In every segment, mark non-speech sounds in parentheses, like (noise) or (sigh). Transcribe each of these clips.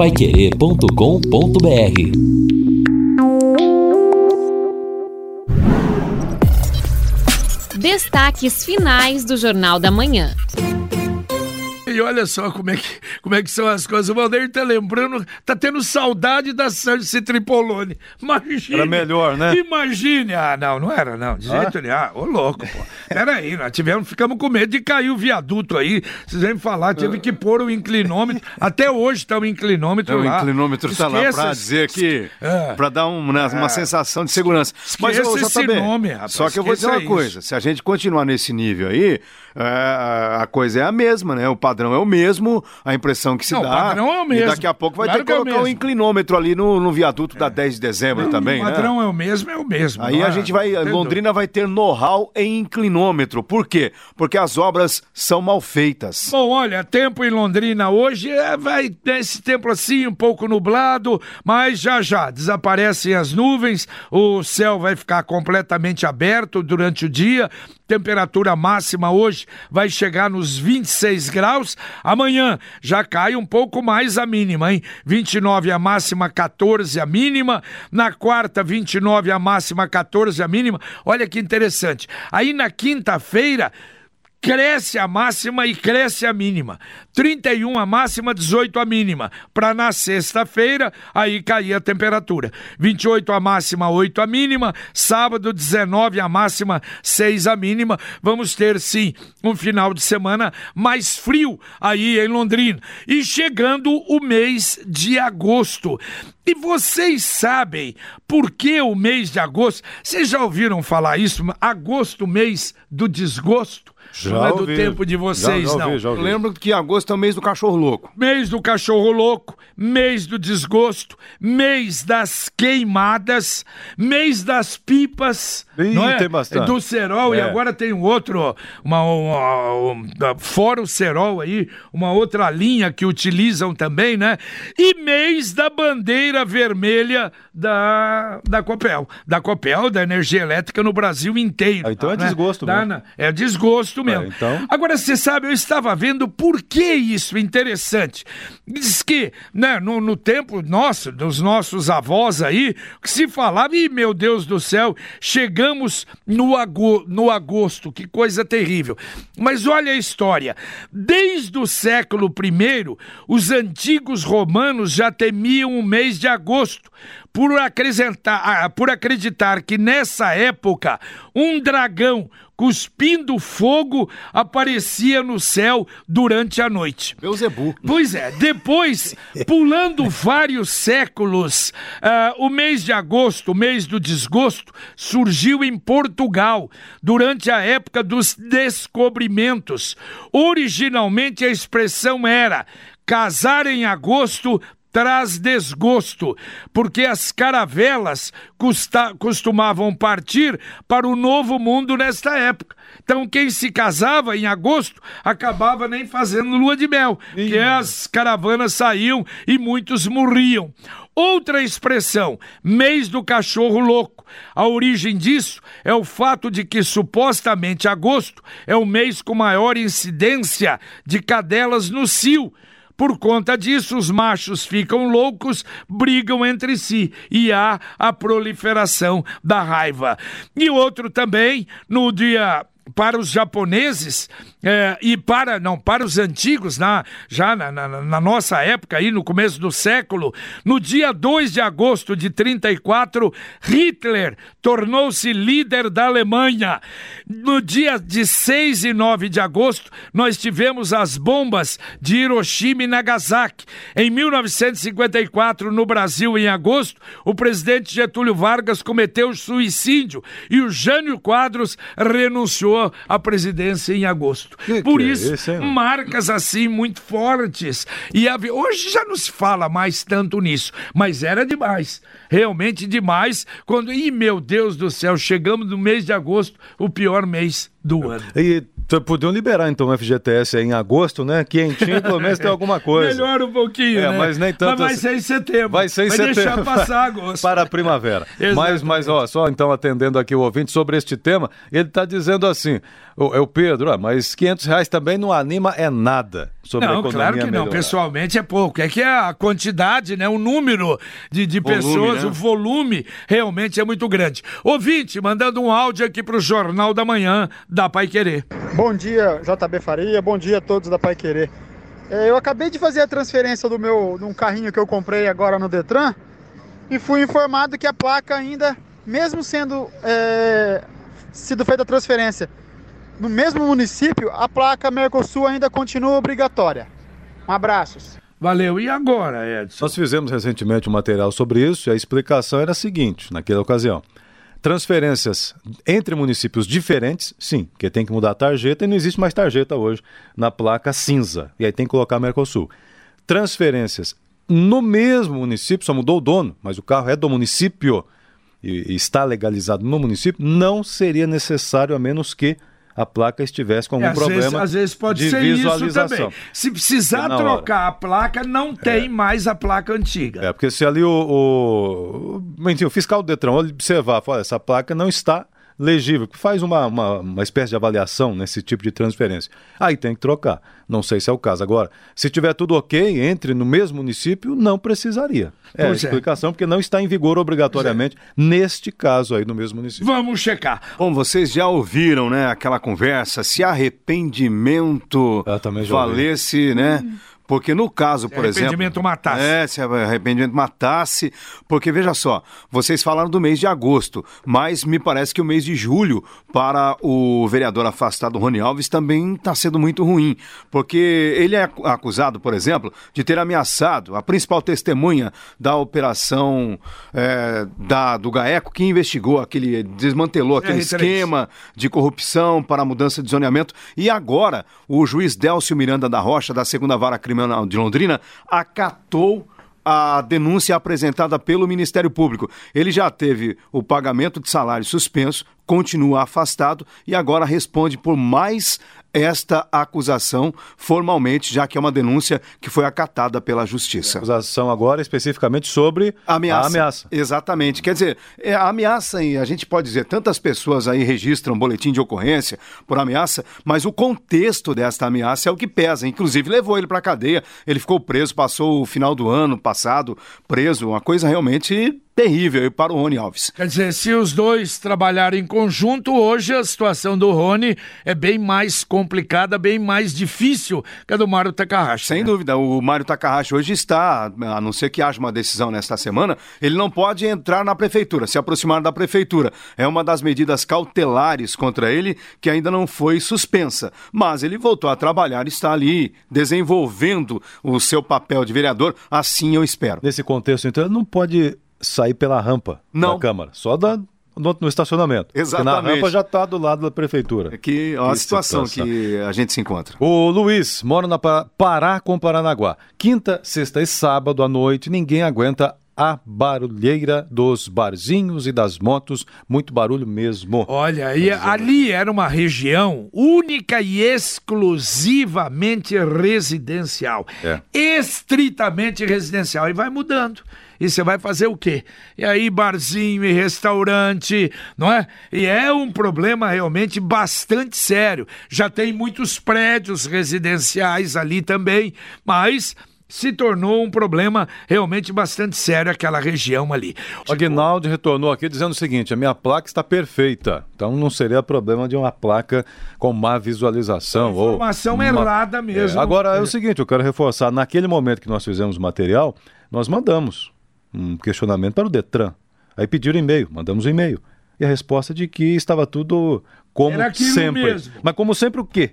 paiquerê.com.br Destaques finais do Jornal da Manhã. Olha só como é que, como é que são as coisas. O Valdeir tá lembrando, tá tendo saudade da Sandy Tripolone. Imagina. Era melhor, né? Imagine. Ah, não, não era, não. De jeito ah? nenhum. Ah, ô louco, pô. Peraí, nós tivemos, ficamos com medo de cair o viaduto aí. Vocês vêm falar, tive que pôr o inclinômetro. Até hoje tá o inclinômetro é, lá. O inclinômetro está lá pra dizer que. É. Pra dar um, né, uma é. sensação de segurança. Mas eu, esse nome, rapaz, Só que eu vou dizer uma coisa: se a gente continuar nesse nível aí, é, a coisa é a mesma, né? O padrão é o mesmo, a impressão que se não, dá. O padrão é o mesmo. E daqui a pouco vai claro ter que colocar é o um inclinômetro ali no, no viaduto da 10 de dezembro não, também, né? O padrão né? é o mesmo, é o mesmo. Aí a gente vai. Londrina vai ter know-how em inclinômetro. Por quê? quê? Porque as obras são mal feitas. Bom, olha, tempo em Londrina hoje é, vai esse tempo assim, um pouco nublado, mas já já desaparecem as nuvens, o céu vai ficar completamente aberto durante o dia. Temperatura máxima hoje vai chegar nos 26 graus. Amanhã já cai um pouco mais a mínima, hein? 29 a máxima, 14 a mínima. Na quarta, 29 a máxima, 14 a mínima. Olha que interessante. Aí na quinta-feira cresce a máxima e cresce a mínima. 31 a máxima, 18 a mínima. Para na sexta-feira, aí cair a temperatura. 28 a máxima, 8 a mínima. Sábado, 19 a máxima, 6 a mínima. Vamos ter, sim, um final de semana mais frio aí em Londrina. E chegando o mês de agosto. E vocês sabem por que o mês de agosto? Vocês já ouviram falar isso? Agosto, mês do desgosto? Já não é do tempo de vocês, já, já ouvi, não. Lembro que agosto é o mês do cachorro louco. Mês do cachorro louco, mês do desgosto, mês das queimadas, mês das pipas. Ih, não é? tem bastante. Do cerol, é. e agora tem um outro, uma, uma, uma, fora o cerol aí, uma outra linha que utilizam também, né? E mês da bandeira vermelha da, da Copel. Da Copel, da energia elétrica no Brasil inteiro. Ah, então é né? desgosto mesmo. É desgosto mesmo. É, então... Agora, você sabe, eu estava vendo por que isso é interessante. Diz que, né, no, no tempo nosso, dos nossos avós aí, que se falava, e meu Deus do céu, chegamos no, ago, no agosto, que coisa terrível. Mas olha a história. Desde o século I, os antigos romanos já temiam o mês de agosto, por acrescentar, ah, por acreditar que nessa época um dragão cuspindo fogo aparecia no céu durante a noite. Beuzebu. Pois é, depois, (laughs) pulando vários séculos, uh, o mês de agosto, o mês do desgosto, surgiu em Portugal durante a época dos descobrimentos. Originalmente a expressão era casar em agosto traz desgosto, porque as caravelas custa, costumavam partir para o novo mundo nesta época. Então, quem se casava em agosto acabava nem fazendo lua de mel, porque as caravanas saíam e muitos morriam. Outra expressão, mês do cachorro louco. A origem disso é o fato de que supostamente agosto é o mês com maior incidência de cadelas no cio por conta disso, os machos ficam loucos, brigam entre si e há a proliferação da raiva. E outro também, no dia para os japoneses é, e para não para os antigos na, já na, na, na, nossa época aí no começo do século no dia 2 de agosto de 34 Hitler tornou-se líder da Alemanha no dia de 6 e 9 de agosto nós tivemos as bombas de Hiroshima e Nagasaki em 1954 no Brasil em agosto o presidente Getúlio Vargas cometeu suicídio e o Jânio Quadros renunciou a presidência em agosto. Que Por que é isso, é marcas assim muito fortes. E havia... hoje já não se fala mais tanto nisso, mas era demais. Realmente demais. Quando, e meu Deus do céu, chegamos no mês de agosto, o pior mês do ano. E Então, podiam liberar então o FGTS em agosto, né? Quentinho, pelo menos tem alguma coisa. Melhora um pouquinho, é, né? Mas nem tanto. Mas vai assim. ser em setembro. Vai ser em vai setembro. deixar passar (laughs) agosto. Para a primavera. (laughs) mas, mas, ó, só então atendendo aqui o ouvinte sobre este tema, ele está dizendo assim: o, é o Pedro, ah, mas 500 reais também não anima é nada sobre não, a economia claro que não. melhorar. Pessoalmente é pouco. É que a quantidade, né, o número de, de Volume, pessoas, né? o volume realmente é muito grande. Ouvinte, mandando um áudio aqui pro Jornal da Manhã da Pai Querer. Bom dia, JB Faria. Bom dia a todos da Pai Querer. É, eu acabei de fazer a transferência do meu de um carrinho que eu comprei agora no Detran e fui informado que a placa ainda, mesmo sendo é, sido feita a transferência no mesmo município, a placa Mercosul ainda continua obrigatória. Um abraço. Valeu. E agora, Edson? Nós fizemos recentemente um material sobre isso e a explicação era a seguinte, naquela ocasião. Transferências entre municípios diferentes, sim, porque tem que mudar a tarjeta e não existe mais tarjeta hoje na placa cinza. E aí tem que colocar Mercosul. Transferências no mesmo município, só mudou o dono, mas o carro é do município e, está legalizado no município, não seria necessário a menos que a placa estivesse com algum É, às problema vezes, às vezes pode de ser isso visualização. também. Se precisar Na hora. trocar a placa, não tem mais a placa antiga. É, porque se ali o, o, enfim, o fiscal do Detran observar, fala, essa placa não está legível, que faz uma, uma, uma espécie de avaliação nesse tipo de transferência. Aí tem que trocar. Não sei se é o caso. Agora, se tiver tudo ok, entre no mesmo município, não precisaria. É a Pois é. explicação, porque não está em vigor obrigatoriamente neste caso aí no mesmo município. Vamos checar. Bom, vocês já ouviram, né, aquela conversa, se arrependimento valesse, né? Porque no caso, por exemplo... arrependimento matasse. É, se arrependimento matasse. Porque, veja só, vocês falaram do mês de agosto, mas me parece que o mês de julho, para o vereador afastado Rony Alves, também está sendo muito ruim. Porque ele é acu- acusado, por exemplo, de ter ameaçado a principal testemunha da operação é, da, do GAECO, que investigou aquele, desmantelou aquele R3. esquema de corrupção para a mudança de zoneamento. E agora, o juiz Délcio Miranda da Rocha, da segunda vara criminal de Londrina, acatou a denúncia apresentada pelo Ministério Público. Ele já teve o pagamento de salário suspenso, continua afastado e agora responde por mais esta acusação formalmente, já que é uma denúncia que foi acatada pela Justiça. Acusação agora especificamente sobre Ameaça. a ameaça. Exatamente. Quer dizer, é, a ameaça, e a gente pode dizer, tantas pessoas aí registram boletim de ocorrência por ameaça, mas o contexto desta ameaça é o que pesa. Inclusive, levou ele para cadeia, ele ficou preso, passou o final do ano passado preso, uma coisa realmente terrível aí para o Rony Alves. Quer dizer, se os dois trabalharem em conjunto, hoje a situação do Rony é bem mais complicada, bem mais difícil que a do Mário Takahashi. Sem né? dúvida, o Mário Takahashi hoje está, a não ser que haja uma decisão nesta semana, ele não pode entrar na prefeitura, se aproximar da prefeitura. É uma das medidas cautelares contra ele que ainda não foi suspensa. Mas ele voltou a trabalhar, está ali desenvolvendo o seu papel de vereador, assim eu espero. Nesse contexto, então, ele não pode sair pela rampa Não. da Câmara, só da, no, no estacionamento. Porque Exatamente. na rampa já está do lado da prefeitura. É que ó, a Que situação, situação. que a gente se encontra. O Luiz mora na Pa- Pará com Paranaguá. Quinta, sexta e sábado à noite, ninguém aguenta a barulheira dos barzinhos e das motos. Muito barulho mesmo. Olha, e ali era uma região única e exclusivamente residencial. É. Estritamente residencial. E vai mudando. E você vai fazer o quê? E aí, barzinho e restaurante, não é? E é um problema realmente bastante sério. Já tem muitos prédios residenciais ali também, mas se tornou um problema realmente bastante sério aquela região ali. O Aguinaldo retornou aqui dizendo o seguinte: a minha placa está perfeita. Então não seria problema de uma placa com má visualização. ou Informação uma- errada mesmo. É, agora é o seguinte, eu quero reforçar, naquele momento que nós fizemos o material, nós mandamos um questionamento para o Detran. Aí pediram e-mail, mandamos um e-mail. E a resposta de que estava tudo como sempre. mesmo. Mas como sempre o quê?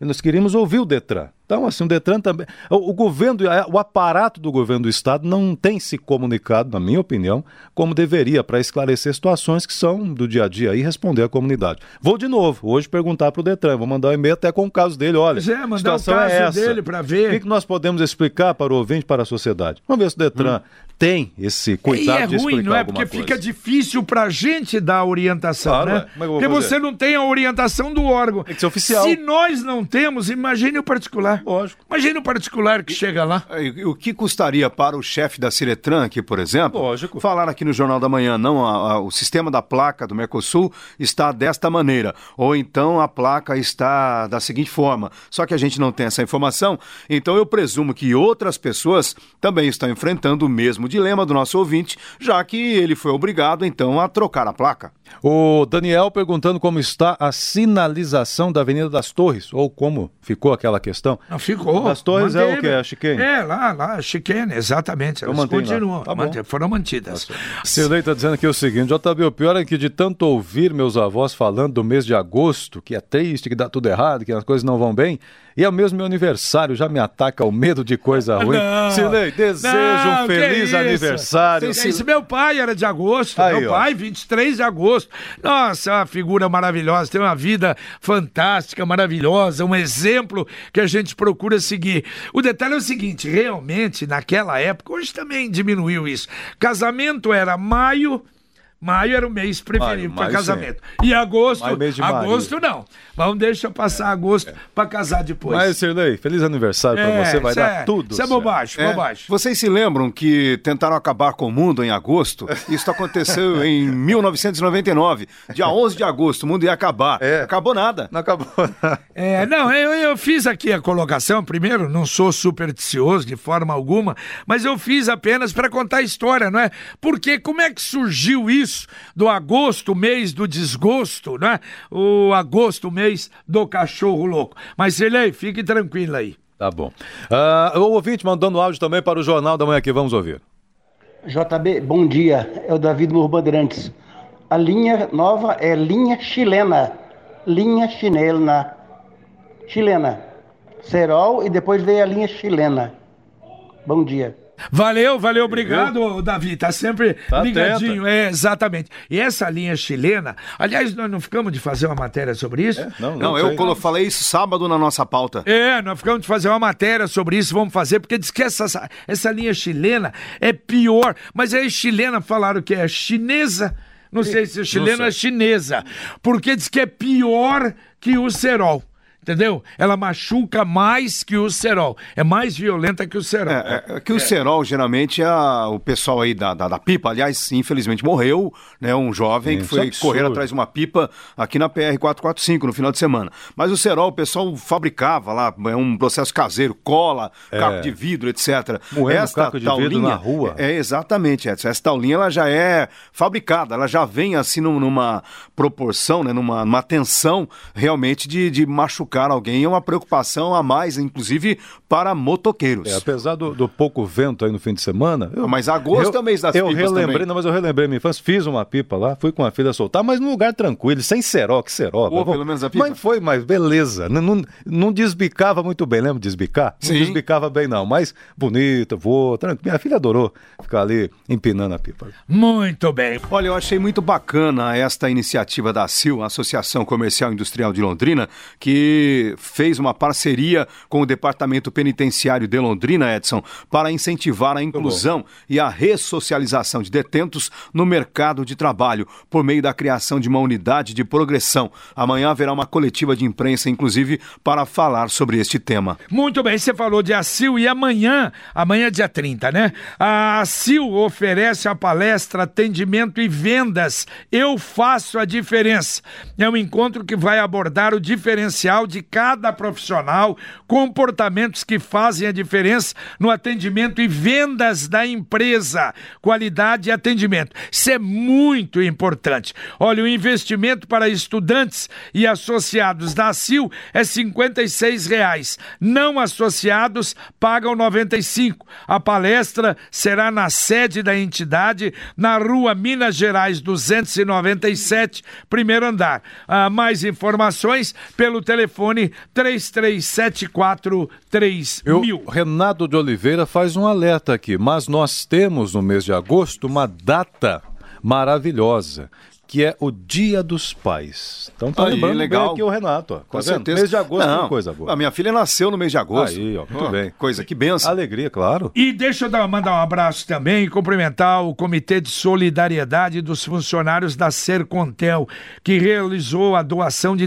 Nós queríamos ouvir o Detran. Então, assim, o Detran também. O, o, governo, o aparato do governo do Estado não tem se comunicado, na minha opinião, como deveria, para esclarecer situações que são do dia a dia e responder à comunidade. Vou de novo, hoje perguntar para o Detran, vou mandar um e-mail até com o caso dele. Olha, é, a situação é essa. dele para ver. O que, que, nós podemos explicar para o ouvinte, para a sociedade? Vamos ver se o Detran hum. tem esse cuidado e é de ruim, não é? Porque coisa. fica difícil para a gente dar a orientação, claro, né? É. Porque você não tem a orientação do órgão. Tem que ser oficial. Se nós não temos, imagine o particular. Lógico. Imagine no particular que e, chega lá. O que custaria para o chefe da Ciretran aqui, por exemplo, Lógico. falar aqui no Jornal da Manhã, não, a, a, o sistema da placa do Mercosul está desta maneira, ou então a placa está da seguinte forma. Só que a gente não tem essa informação, então eu presumo que outras pessoas também estão enfrentando o mesmo dilema do nosso ouvinte, já que ele foi obrigado então a trocar a placa. O Daniel perguntando como está a sinalização da Avenida das Torres, ou como ficou aquela questão. Não ficou. Das Torres Manteve. é o que? A chicane? É, lá, lá, a chicane, exatamente. Elas continuam, tá foram mantidas. Tá Silei está dizendo aqui o seguinte, JB, o pior é que de tanto ouvir meus avós falando do mês de agosto, que é triste, que dá tudo errado, que as coisas não vão bem, e é mesmo meu aniversário, já me ataca o medo de coisa (laughs) ruim. Não, Silei, desejo não, um feliz aniversário. Sim, sim. Meu pai era de agosto, Aí, meu ó. pai, 23 de agosto. Nossa, é uma figura maravilhosa, tem uma vida fantástica, maravilhosa, um exemplo que a gente procura seguir. O detalhe é o seguinte: realmente, naquela época, hoje também diminuiu isso. Casamento era maio Maio era o mês preferido para casamento. Sim. E agosto, agosto não. Vamos deixar passar agosto é. para casar depois. Mas, Sirlei, feliz aniversário é, para você, vai dar é, tudo. Isso é bobagem, é. bobagem. Vocês se lembram que tentaram acabar com o mundo em agosto? Isso aconteceu (laughs) em 1999, dia 11 de agosto, o mundo ia acabar. É. Acabou nada. Não acabou (laughs) nada. É, não, eu, eu fiz aqui a colocação, primeiro, não sou supersticioso de forma alguma, mas eu fiz apenas para contar a história, não é? Porque como é que surgiu isso? Isso, do agosto, mês do desgosto, né? O agosto, mês do cachorro louco. Mas, Silei, fique tranquilo aí. Tá bom. Uh, o ouvinte mandando áudio também para o Jornal da Manhã aqui, vamos ouvir. JB, bom dia. É o David no Bandeirantes. A linha nova é linha chilena. Linha chilena. Chilena. Serol e depois veio a linha chilena. Bom dia. Valeu, valeu, obrigado, Davi. Tá sempre tá ligadinho. Atenta. É, exatamente. E essa linha chilena, aliás, nós não ficamos de fazer uma matéria sobre isso? É, não, não, não eu não. falei isso sábado na nossa pauta. É, nós ficamos de fazer uma matéria sobre isso, vamos fazer, porque diz que essa, essa linha chilena é pior. Mas aí chilena falaram que é chinesa. Não sei se é chilena ou chinesa. Porque diz que é pior que o cerol entendeu? Ela machuca mais que o cerol. É mais violenta que o cerol. É, é, é que o é. cerol, geralmente, é o pessoal aí da, da, da, pipa, aliás, infelizmente morreu, né? Um jovem que foi correr atrás de uma pipa aqui na PR-445 no final de semana. Mas o cerol, o pessoal fabricava lá, é um processo caseiro, cola, é. caco de vidro, etc. Moendo Esta caco de taulinha, vidro na rua. É, exatamente, Edson. Essa taulinha, ela já é fabricada, ela já vem assim numa proporção, né? Numa, numa tensão realmente de, de machucar machucar alguém é uma preocupação a mais, inclusive para motoqueiros. É, apesar do, do, pouco vento aí no fim de semana. Eu, mas agosto eu, é mês das eu pipas relembrei, também. Não, mas eu relembrei minha infância, fiz uma pipa lá, fui com a filha soltar, mas num lugar tranquilo, sem ceró, que ceró. Ou, pelo menos a pipa. Mas foi, mas beleza. Não, não, não desbicava muito bem, lembra de desbicar? Sim. Não desbicava bem não, mas bonita, vou, tranquilo. Minha filha adorou ficar ali empinando a pipa. Muito bem. Olha, eu achei muito bacana esta iniciativa da CIL, Associação Comercial Industrial de Londrina, que fez uma parceria com o Departamento Penitenciário de Londrina, Edson, para incentivar a inclusão e a ressocialização de detentos no mercado de trabalho, por meio da criação de uma unidade de progressão. Amanhã haverá uma coletiva de imprensa, inclusive, para falar sobre este tema. Muito bem, você falou de ACIL e amanhã, amanhã é dia 30, né? A ACIL oferece a palestra Atendimento e Vendas. Eu faço a diferença. É um encontro que vai abordar o diferencial de cada profissional, comportamentos que fazem a diferença no atendimento e vendas da empresa, qualidade e atendimento. Isso é muito importante. Olha, o investimento para estudantes e associados da CIL é 56 reais. não associados pagam R$ 95. A palestra será na sede da entidade, na rua Minas Gerais 297, primeiro andar. Ah, mais informações pelo telefone telefone 3374 3000. Eu, Renato de Oliveira faz um alerta aqui, mas nós temos no mês de agosto uma data maravilhosa que é o Dia dos Pais. Então tá Aí, lembrando legal. bem aqui o Renato. Ó. Com Tá vendo? certeza. Mês de agosto Não, tem coisa boa. A minha filha nasceu no mês de agosto. Aí, ó, muito Ah, bem. Coisa, que benção. Alegria, claro. E deixa eu dar, mandar um abraço também e cumprimentar o Comitê de Solidariedade dos funcionários da Sercontel, que realizou a doação de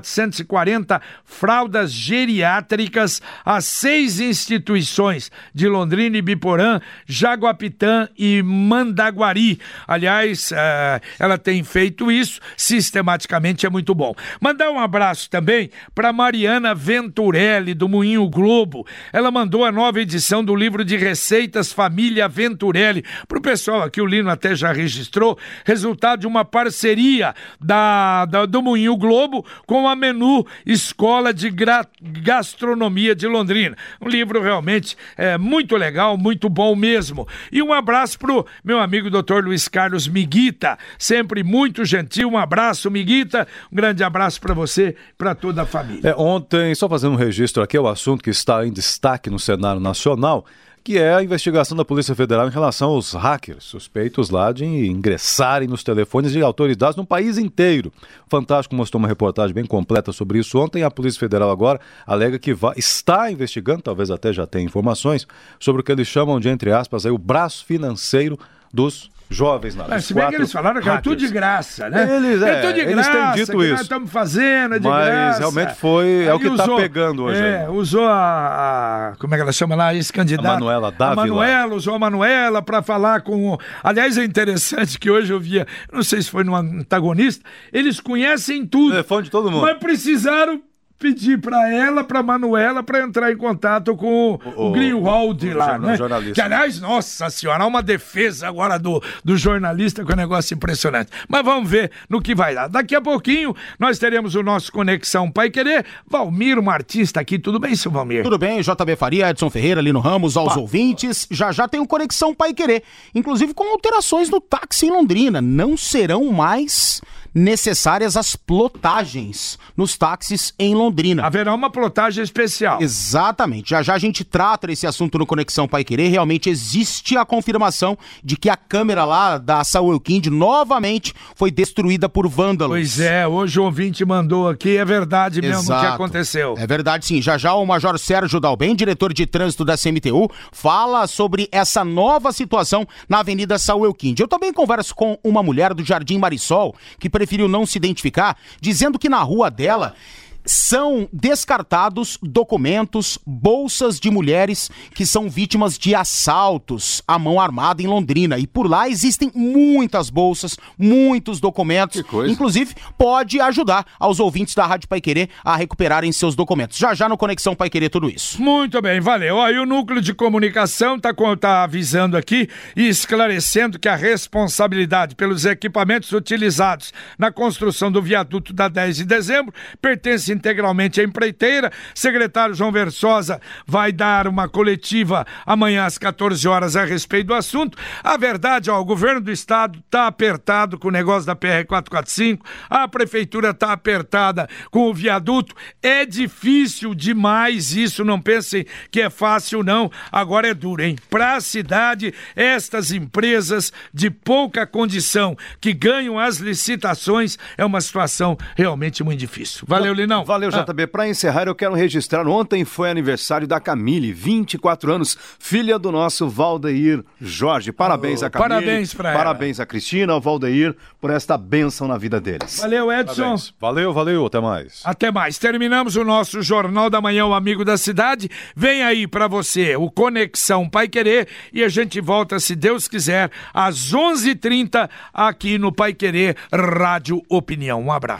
13.440 fraldas geriátricas a seis instituições de Londrina e Biporã, Jaguapitã e Mandaguari. Aliás, eh, ela tem feito isso sistematicamente, é muito bom. Mandar um abraço também para Mariana Venturelli, do Moinho Globo. Ela mandou a nova edição do livro de receitas Família Venturelli. Para o pessoal aqui, o Lino até já registrou, resultado de uma parceria da, da- do Moinho Globo com a Menu Escola de Gra- Gastronomia de Londrina. Um livro realmente é, muito legal, muito bom mesmo. E um abraço pro meu amigo Dr. Luiz Carlos Miguita, sempre muito gentil. Um abraço, Miguita. Um grande abraço para você, para toda a família. É, ontem, só fazendo um registro aqui, é o assunto que está em destaque no cenário nacional, que é a investigação da Polícia Federal em relação aos hackers, suspeitos lá de ingressarem nos telefones de autoridades no país inteiro. Fantástico mostrou uma reportagem bem completa sobre isso ontem. A Polícia Federal agora alega que vai- está investigando, talvez até já tenha informações, sobre o que eles chamam de, entre aspas, aí, o braço financeiro dos jovens lá. É, dos se bem que eles falaram que é tudo de graça, né? Eles, é, tudo de eles graça, têm dito nós isso. estamos fazendo, é de Mas graça. realmente foi- é o Aí que tá pegando hoje É, aí. usou a, a- Como é que ela chama lá? Esse candidato. A Manuela Dávila. A Manuela, usou a Manuela para falar com. o- Aliás, é interessante que hoje eu via, não sei se foi no antagonista, eles conhecem tudo. Telefone de todo mundo. Mas precisaram pedir para ela, para Manuela, para entrar em contato com o, O- o Greenwald o lá, jornal- né? jornalista. Que, aliás, nossa senhora, há uma defesa agora do, do jornalista com um negócio impressionante. Mas vamos ver no que vai dar. Daqui a pouquinho nós teremos o nosso Conexão Pai Querer. Valmir, um artista aqui. Tudo bem, seu Valmir? Tudo bem, JB Faria, Edson Ferreira, Lino Ramos, aos ouvintes. Já já tem o Conexão Pai Querer, inclusive com alterações no táxi em Londrina. Não serão mais necessárias as plotagens nos táxis em Londrina. Haverá uma plotagem especial. Exatamente. Já já a gente trata esse assunto no Conexão Pai Querer. Realmente existe a confirmação de que a câmera lá da Samuel Kind novamente foi destruída por vândalos. Pois é, hoje o ouvinte mandou aqui, é verdade mesmo o que Exato. aconteceu. É verdade, sim. Já já o Major Sérgio Dalben, diretor de trânsito da CMTU, fala sobre essa nova situação na Avenida Samuel Kind. Eu também converso com uma mulher do Jardim Marisol, que preferiu não se identificar, dizendo que na rua dela são descartados documentos, bolsas de mulheres que são vítimas de assaltos à mão armada em Londrina. E por lá existem muitas bolsas, muitos documentos. Que coisa. Inclusive, pode ajudar aos ouvintes da Rádio Pai Querer a recuperarem seus documentos. Já já no Conexão Pai Querer tudo isso. Muito bem, valeu. Aí o núcleo de comunicação está tá avisando aqui e esclarecendo que a responsabilidade pelos equipamentos utilizados na construção do viaduto da 10 de dezembro pertence integralmente à empreiteira. Secretário João Versosa vai dar uma coletiva amanhã às 14 horas a respeito do assunto. A verdade, ó, o governo do estado está apertado com o negócio da PR 445, a prefeitura está apertada com o viaduto. É difícil demais isso, não pensem que é fácil não. Agora é duro, hein? Para a cidade, estas empresas de pouca condição que ganham as licitações é uma situação realmente muito difícil. Valeu, Linão. Valeu, Ah. JB. Para encerrar, eu quero registrar. Ontem foi aniversário da Camille, 24 anos, filha do nosso Valdeir Jorge. Parabéns Oh, a Camille. parabéns pra ela. Parabéns a Cristina, ao Valdeir, por esta bênção na vida deles. Valeu, Edson. Parabéns. Valeu, valeu, até mais. Até mais. Terminamos o nosso Jornal da Manhã, o Amigo da Cidade. Vem aí pra você o Conexão Pai Querer e a gente volta, se Deus quiser, às 11h30 aqui no Pai Querer Rádio Opinião. Um abraço.